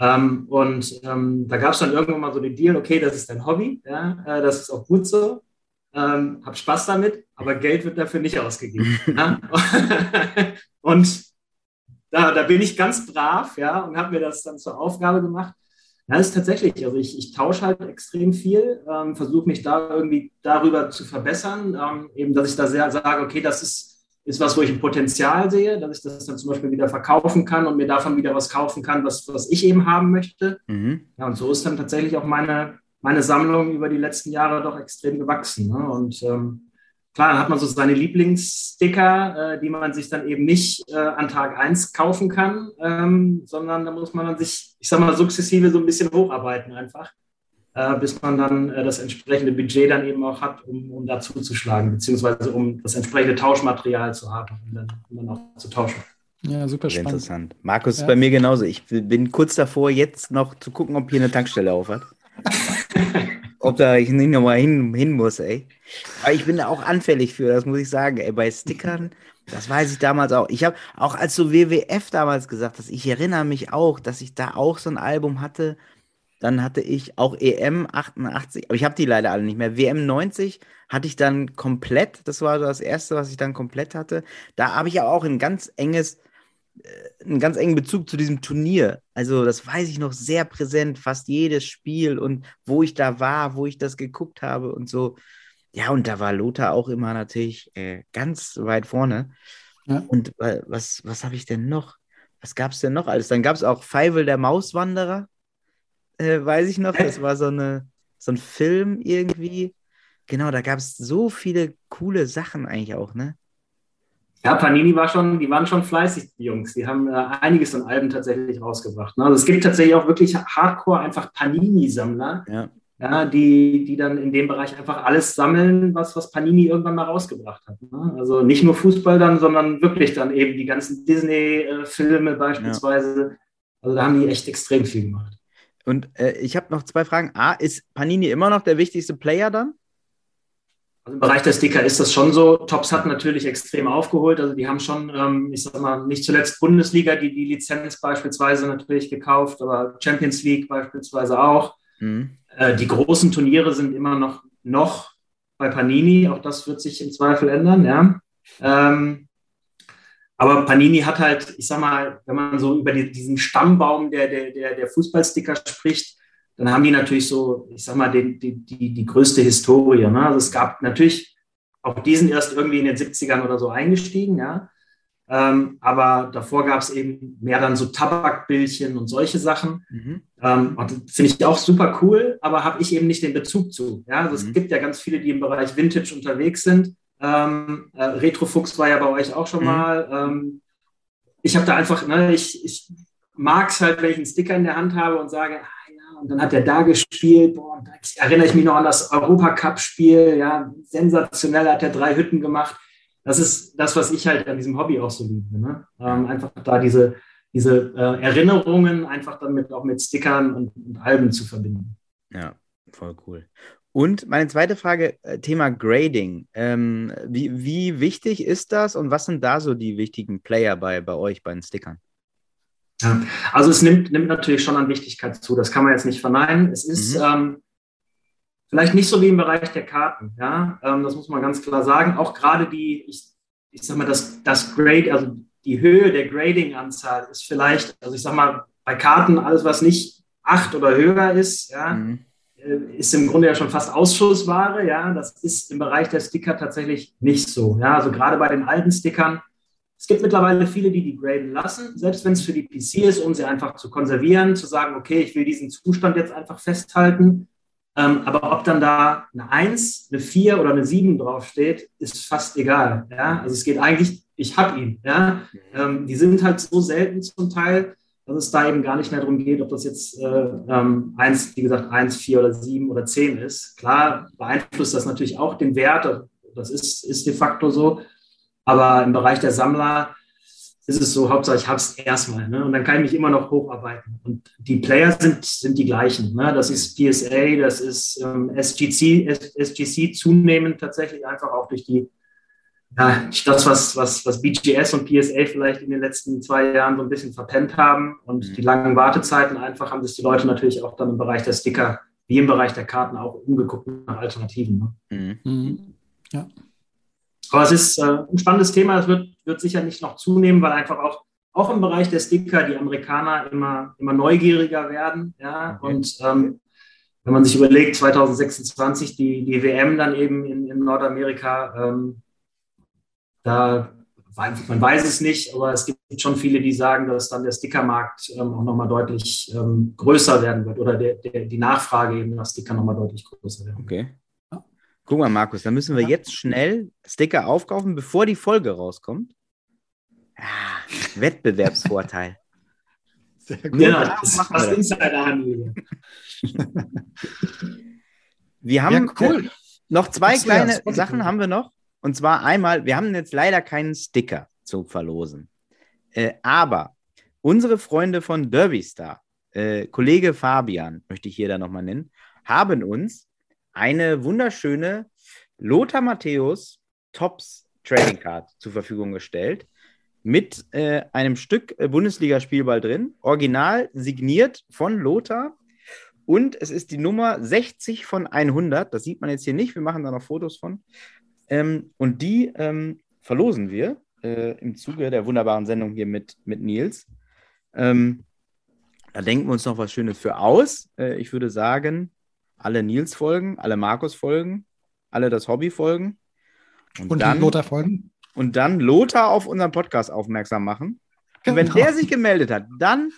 Ähm, und ähm, da gab es dann irgendwann mal so den Deal, okay, das ist dein Hobby, ja, äh, das ist auch gut so, ähm, hab Spaß damit, aber Geld wird dafür nicht ausgegeben. ja? (laughs) und da, da bin ich ganz brav, ja, und habe mir das dann zur Aufgabe gemacht. Ja, das ist tatsächlich, also ich, ich tausche halt extrem viel, ähm, versuche mich da irgendwie darüber zu verbessern, ähm, eben, dass ich da sehr sage, okay, das ist ist was, wo ich ein Potenzial sehe, dass ich das dann zum Beispiel wieder verkaufen kann und mir davon wieder was kaufen kann, was, was ich eben haben möchte. Mhm. Ja, und so ist dann tatsächlich auch meine, meine Sammlung über die letzten Jahre doch extrem gewachsen. Ne? Und ähm, klar, dann hat man so seine Lieblingssticker, äh, die man sich dann eben nicht äh, an Tag 1 kaufen kann, ähm, sondern da muss man dann sich, ich sag mal, sukzessive so ein bisschen hocharbeiten einfach äh, bis man dann äh, das entsprechende Budget dann eben auch hat, um, um dazu zu schlagen, beziehungsweise um das entsprechende Tauschmaterial zu haben, um dann, um dann auch zu tauschen. Ja, super spannend. Interessant. Markus ja. ist bei mir genauso. Ich bin kurz davor, jetzt noch zu gucken, ob hier eine Tankstelle auf hat. (laughs) ob da ich nicht nochmal hin, hin muss, ey. Aber ich bin da auch anfällig für, das muss ich sagen. Ey, bei Stickern, das weiß ich damals auch. Ich habe auch als so WWF damals gesagt hast, ich erinnere mich auch, dass ich da auch so ein Album hatte Dann hatte ich auch EM 88, aber ich habe die leider alle nicht mehr. WM 90 hatte ich dann komplett. Das war das erste, was ich dann komplett hatte. Da habe ich aber auch ein ganz enges, einen ganz engen Bezug zu diesem Turnier. Also, das weiß ich noch sehr präsent, fast jedes Spiel und wo ich da war, wo ich das geguckt habe und so. Ja, und da war Lothar auch immer natürlich äh, ganz weit vorne. Ja. Und äh, was, was habe ich denn noch? Was gab es denn noch alles? Dann gab es auch Feivel der Mauswanderer, äh, weiß ich noch. Das war so, eine, so ein Film irgendwie. Genau, da gab es so viele coole Sachen eigentlich auch, ne? Ja, Panini war schon, die waren schon fleißig, die Jungs. Die haben äh, einiges an Alben tatsächlich rausgebracht. Ne? Also es gibt tatsächlich auch wirklich Hardcore einfach Panini-Sammler, ja ja, die, die dann in dem Bereich einfach alles sammeln, was, was Panini irgendwann mal rausgebracht hat. Ne? Also nicht nur Fußball dann, sondern wirklich dann eben die ganzen Disney-Filme beispielsweise. Ja. Also da haben die echt extrem viel gemacht. Und äh, ich habe noch zwei Fragen. A, ist Panini immer noch der wichtigste Player dann? Also im Bereich der Sticker ist das schon so. Tops hat natürlich extrem aufgeholt. Also die haben schon, ähm, ich sag mal, nicht zuletzt Bundesliga, die die Lizenz beispielsweise natürlich gekauft, aber Champions League beispielsweise auch. Mhm. Äh, die großen Turniere sind immer noch, noch bei Panini. Auch das wird sich im Zweifel ändern, ja. Ähm, aber Panini hat halt, ich sag mal, wenn man so über die, diesen Stammbaum der, der, der, der Fußballsticker spricht, dann haben die natürlich so, ich sag mal, die, die, die, die größte Historie. Ne? Also es gab natürlich auch diesen erst irgendwie in den 70ern oder so eingestiegen, ja. Ähm, aber davor gab es eben mehr dann so Tabakbildchen und solche Sachen. Mhm. Ähm, Finde ich auch super cool, aber habe ich eben nicht den Bezug zu. Ja? Also mhm. Es gibt ja ganz viele, die im Bereich Vintage unterwegs sind. Ähm, äh, Retrofuchs war ja bei euch auch schon mhm. mal. Ähm, ich habe da einfach, ne, ich, ich mag es halt, wenn ich einen Sticker in der Hand habe und sage, und dann hat er da gespielt. Boah, erinnere ich mich noch an das Europacup-Spiel. Ja, sensationell hat er drei Hütten gemacht das ist das, was ich halt an diesem Hobby auch so liebe. Ne? Ähm, einfach da diese, diese äh, Erinnerungen einfach dann mit, auch mit Stickern und, und, Alben zu verbinden. Ja, voll cool. Und meine zweite Frage, äh, Thema Grading. Ähm, wie, wie wichtig ist das und was sind da so die wichtigen Player bei, bei euch, bei den Stickern? Ja, also es nimmt, nimmt natürlich schon an Wichtigkeit zu, das kann man jetzt nicht verneinen. Es ist, mhm. ähm, Vielleicht nicht so wie im Bereich der Karten, ja, ähm, das muss man ganz klar sagen. Auch gerade die, ich, ich sag mal, das, das Grade, also die Höhe der Grading-Anzahl ist vielleicht, also ich sag mal, bei Karten alles, was nicht acht oder höher ist, ja, mhm. Äh, ist im Grunde ja schon fast Ausschussware, ja. Das ist im Bereich der Sticker tatsächlich nicht so, ja. Also gerade bei den alten Stickern, es gibt mittlerweile viele, die die graden lassen, selbst wenn es für die PC ist, um sie einfach zu konservieren, zu sagen, okay, ich will diesen Zustand jetzt einfach festhalten. Ähm, aber ob dann da eine 1, eine 4 oder eine 7 draufsteht, ist fast egal. Ja? Also es geht eigentlich, ich habe ihn. Ja? Ähm, die sind halt so selten zum Teil, dass es da eben gar nicht mehr darum geht, ob das jetzt äh, ähm, 1, wie gesagt, 1, 4 oder 7 oder 10 ist. Klar beeinflusst das natürlich auch den Wert, das ist, ist de facto so. Aber im Bereich der Sammler ist es so, Hauptsache ich habe es erstmal. Ne? Und dann kann ich mich immer noch hocharbeiten. Und die Player sind, sind die gleichen. Ne? Das ist PSA, das ist ähm, SGC, SGC zunehmend tatsächlich einfach auch durch die, ja, das, was, was, was BGS und PSA vielleicht in den letzten zwei Jahren so ein bisschen verpennt haben und mhm. die langen Wartezeiten einfach haben sich die Leute natürlich auch dann im Bereich der Sticker wie im Bereich der Karten auch umgeguckt nach Alternativen. Ne? Mhm. mhm. Ja. Aber es ist äh, ein spannendes Thema. Es wird, wird sicherlich noch zunehmen, weil einfach auch, auch im Bereich der Sticker die Amerikaner immer, immer neugieriger werden. Ja? Okay. Und ähm, wenn man sich überlegt, 2026 die, die WM dann eben in, in Nordamerika, ähm, da man weiß es nicht, aber es gibt schon viele, die sagen, dass dann der Stickermarkt ähm, auch nochmal deutlich ähm, größer werden wird oder der, der, die Nachfrage eben nach Sticker nochmal deutlich größer werden. Okay. Guck mal, Markus, da müssen wir ja. jetzt schnell Sticker aufkaufen, bevor die Folge rauskommt. Ah, Wettbewerbsvorteil. (laughs) Sehr gut. Ja, das ist fast Insiderhandel. (laughs) wir haben ja, cool. noch zwei kleine Sachen haben wir noch. Und zwar einmal, wir haben jetzt leider keinen Sticker zu verlosen. Äh, aber unsere Freunde von Derby Star, äh, Kollege Fabian, möchte ich hier da nochmal nennen, haben uns eine wunderschöne Lothar Matthäus Tops Trading Card zur Verfügung gestellt mit äh, einem Stück äh, Bundesligaspielball drin, original signiert von Lothar Und es ist die Nummer 60 von 100. Das sieht man jetzt hier nicht. Wir machen da noch Fotos von. Ähm, und die ähm, verlosen wir äh, im Zuge der wunderbaren Sendung hier mit, mit Nils. Ähm, da denken wir uns noch was Schönes für aus. Äh, ich würde sagen, alle Nils folgen, alle Markus folgen, alle das Hobby folgen. Und, und dann Lothar folgen. Und dann Lothar auf unseren Podcast aufmerksam machen. Und wenn genau. der sich gemeldet hat, dann.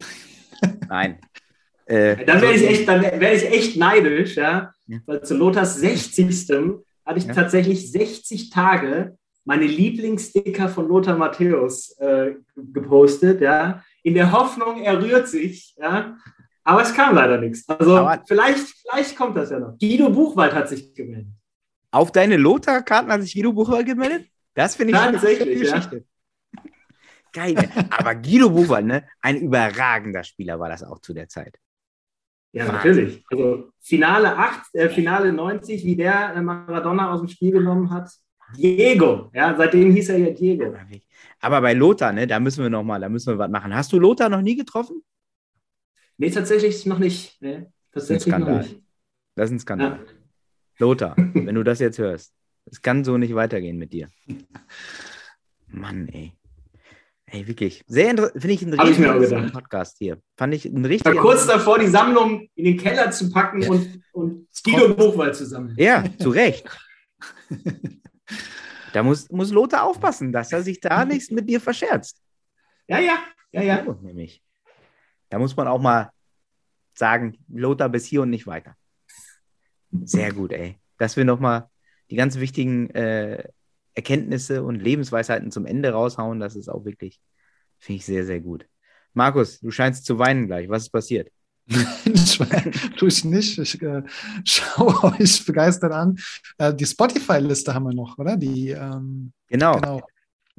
(laughs) Nein. Äh, dann wäre ich, echt, wär ich echt neidisch, ja. ja. Weil zu Lothars 60. hatte ich ja. tatsächlich 60 Tage meine Lieblingssticker von Lothar Matthäus äh, gepostet, ja, in der Hoffnung, er rührt sich, ja. Aber es kam leider nichts. Also Aber vielleicht, vielleicht kommt das ja noch. Guido Buchwald hat sich gemeldet. Auf deine Lothar-Karten hat sich Guido Buchwald gemeldet? Das finde ich tatsächlich eine Geschichte. Ja. Geil. Aber Guido Buchwald, ne? Ein überragender Spieler war das auch zu der Zeit. Ja, natürlich. Also Finale 8, äh, Finale 90, wie der äh, Maradona aus dem Spiel genommen hat. Diego, ja, seitdem hieß er ja Diego. Aber bei Lothar, ne, da müssen wir noch mal, da müssen wir was machen. Hast du Lothar noch nie getroffen? Nee, tatsächlich noch nicht. Nee, tatsächlich das ist ein Skandal. Nicht. Das ist ein Skandal. Ja. Lothar, (laughs) wenn du das jetzt hörst, es kann so nicht weitergehen mit dir. (laughs) Mann, ey. Ey, wirklich. Sehr interessant. Finde ich einen richtigen Podcast hier. Fand ich ein richtig. War kurz davor, die Sammlung in den Keller zu packen ja. und, und Guido Buchwald zu sammeln. Ja, zu Recht. (laughs) Da muss, muss Lothar aufpassen, dass er sich da nichts mit dir verscherzt. Ja, ja, ja, ja. So, nämlich. Da muss man auch mal sagen, Lothar bis hier und nicht weiter. Sehr gut, ey. Dass wir nochmal die ganz wichtigen äh, Erkenntnisse und Lebensweisheiten zum Ende raushauen, das ist auch wirklich, finde ich sehr, sehr gut. Markus, du scheinst zu weinen gleich. Was ist passiert? (laughs) tue ich nicht. Ich äh, schaue euch begeistert an. Äh, die Spotify-Liste haben wir noch, oder? Die, ähm, genau. genau.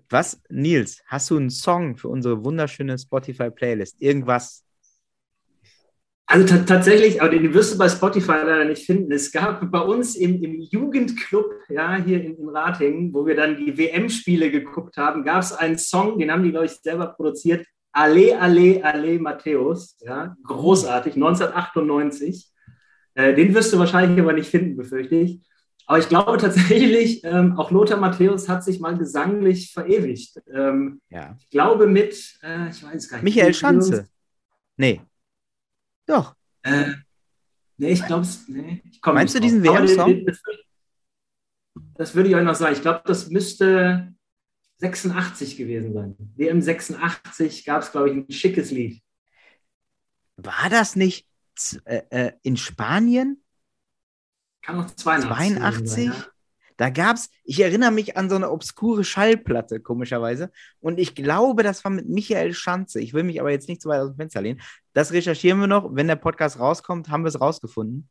Was, Nils, hast du einen Song für unsere wunderschöne Spotify-Playlist? Irgendwas? Also tatsächlich, aber den wirst du bei Spotify leider nicht finden. Es gab bei uns im, im Jugendclub, ja, hier in, in Ratingen, wo wir dann die WM-Spiele geguckt haben, gab es einen Song, den haben die, glaube ich, selber produziert, Ale, Ale, Ale Matthäus, ja, großartig, 1998. Äh, den wirst du wahrscheinlich aber nicht finden, befürchte ich. Aber ich glaube tatsächlich, ähm, auch Lothar Matthäus hat sich mal gesanglich verewigt. Ähm, ja. Ich glaube mit, äh, ich weiß gar nicht. Michael Schanze. Nee. Doch. Äh, nee, ich glaube es. Nee, Meinst du diesen WM-Song? Das würde ich euch noch sagen. Ich glaube, das müsste 86 gewesen sein. WM 86 gab es, glaube ich, ein schickes Lied. War das nicht äh, äh, in Spanien? Kann auch 82. 82? Sein, ja. Da gab es, ich erinnere mich an so eine obskure Schallplatte, komischerweise. Und ich glaube, das war mit Michael Schanze. Ich will mich aber jetzt nicht zu weit aus dem Fenster lehnen. Das recherchieren wir noch. Wenn der Podcast rauskommt, haben wir es rausgefunden.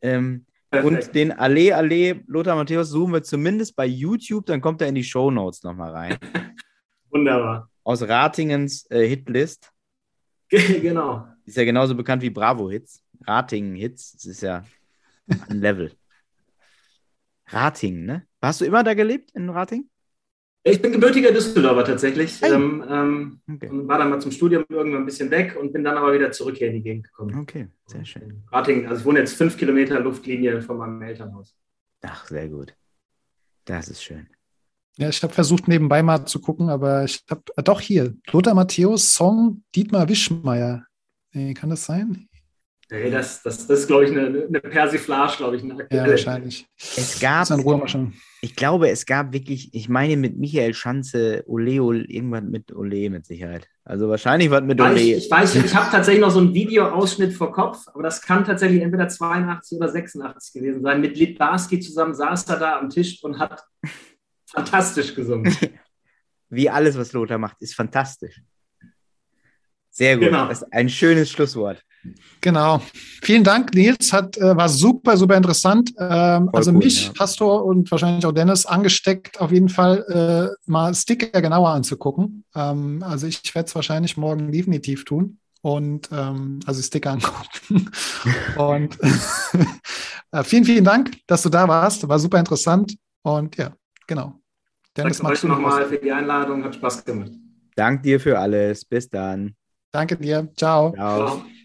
Ähm, und den Allee Allee Lothar Matthäus suchen wir zumindest bei YouTube, dann kommt er in die Show Notes nochmal rein. (laughs) Wunderbar. Aus Ratingens äh, Hitlist. (laughs) genau. Ist ja genauso bekannt wie Bravo Hits. Ratingen Hits. Das ist ja ein Level. Ratingen, ne? Hast du immer da gelebt in Ratingen? Ich bin gebürtiger Düsseldorfer tatsächlich. Hey. Ähm, ähm, okay. und war dann mal zum Studium irgendwann ein bisschen weg und bin dann aber wieder zurück hier in die Gegend gekommen. Okay, sehr schön. Ratingen, also ich wohne jetzt fünf Kilometer Luftlinie von meinem Elternhaus. Ach, sehr gut. Das ist schön. Ja, ich habe versucht, nebenbei mal zu gucken, aber ich habe, äh, doch hier, Lothar Matthäus, Song Dietmar Wischmeier. Nee, kann das sein? Nee, das, das, das ist, glaube ich, eine, eine Persiflage, glaube ich. Eine ja, wahrscheinlich. Es gab, ich glaube, es gab wirklich, ich meine mit Michael Schanze, Ole, Ole irgendwas mit Ole mit Sicherheit. Also wahrscheinlich was mit Ole. Ich, ich weiß, ich habe tatsächlich noch so einen Videoausschnitt vor Kopf, aber das kann tatsächlich entweder 82 oder 86 gewesen sein. Mit Litbarski zusammen saß er da am Tisch und hat fantastisch gesungen. (laughs) Wie alles, was Lothar macht, ist fantastisch. Sehr gut. Genau. Das ist ein schönes Schlusswort. Genau. Vielen Dank, Nils. Hat, äh, war super, super interessant. Ähm, also cool, mich, ja. Pastor und wahrscheinlich auch Dennis angesteckt, auf jeden Fall äh, mal Sticker genauer anzugucken. Ähm, also ich werde es wahrscheinlich morgen definitiv tun und ähm, also Sticker angucken. (laughs) und (laughs) äh, vielen, vielen Dank, dass du da warst. War super interessant. Und ja, genau. Dennis, Danke euch nochmal für die Einladung. Hat Spaß gemacht. Dank dir für alles. Bis dann. Danke dir. Ciao. Ciao.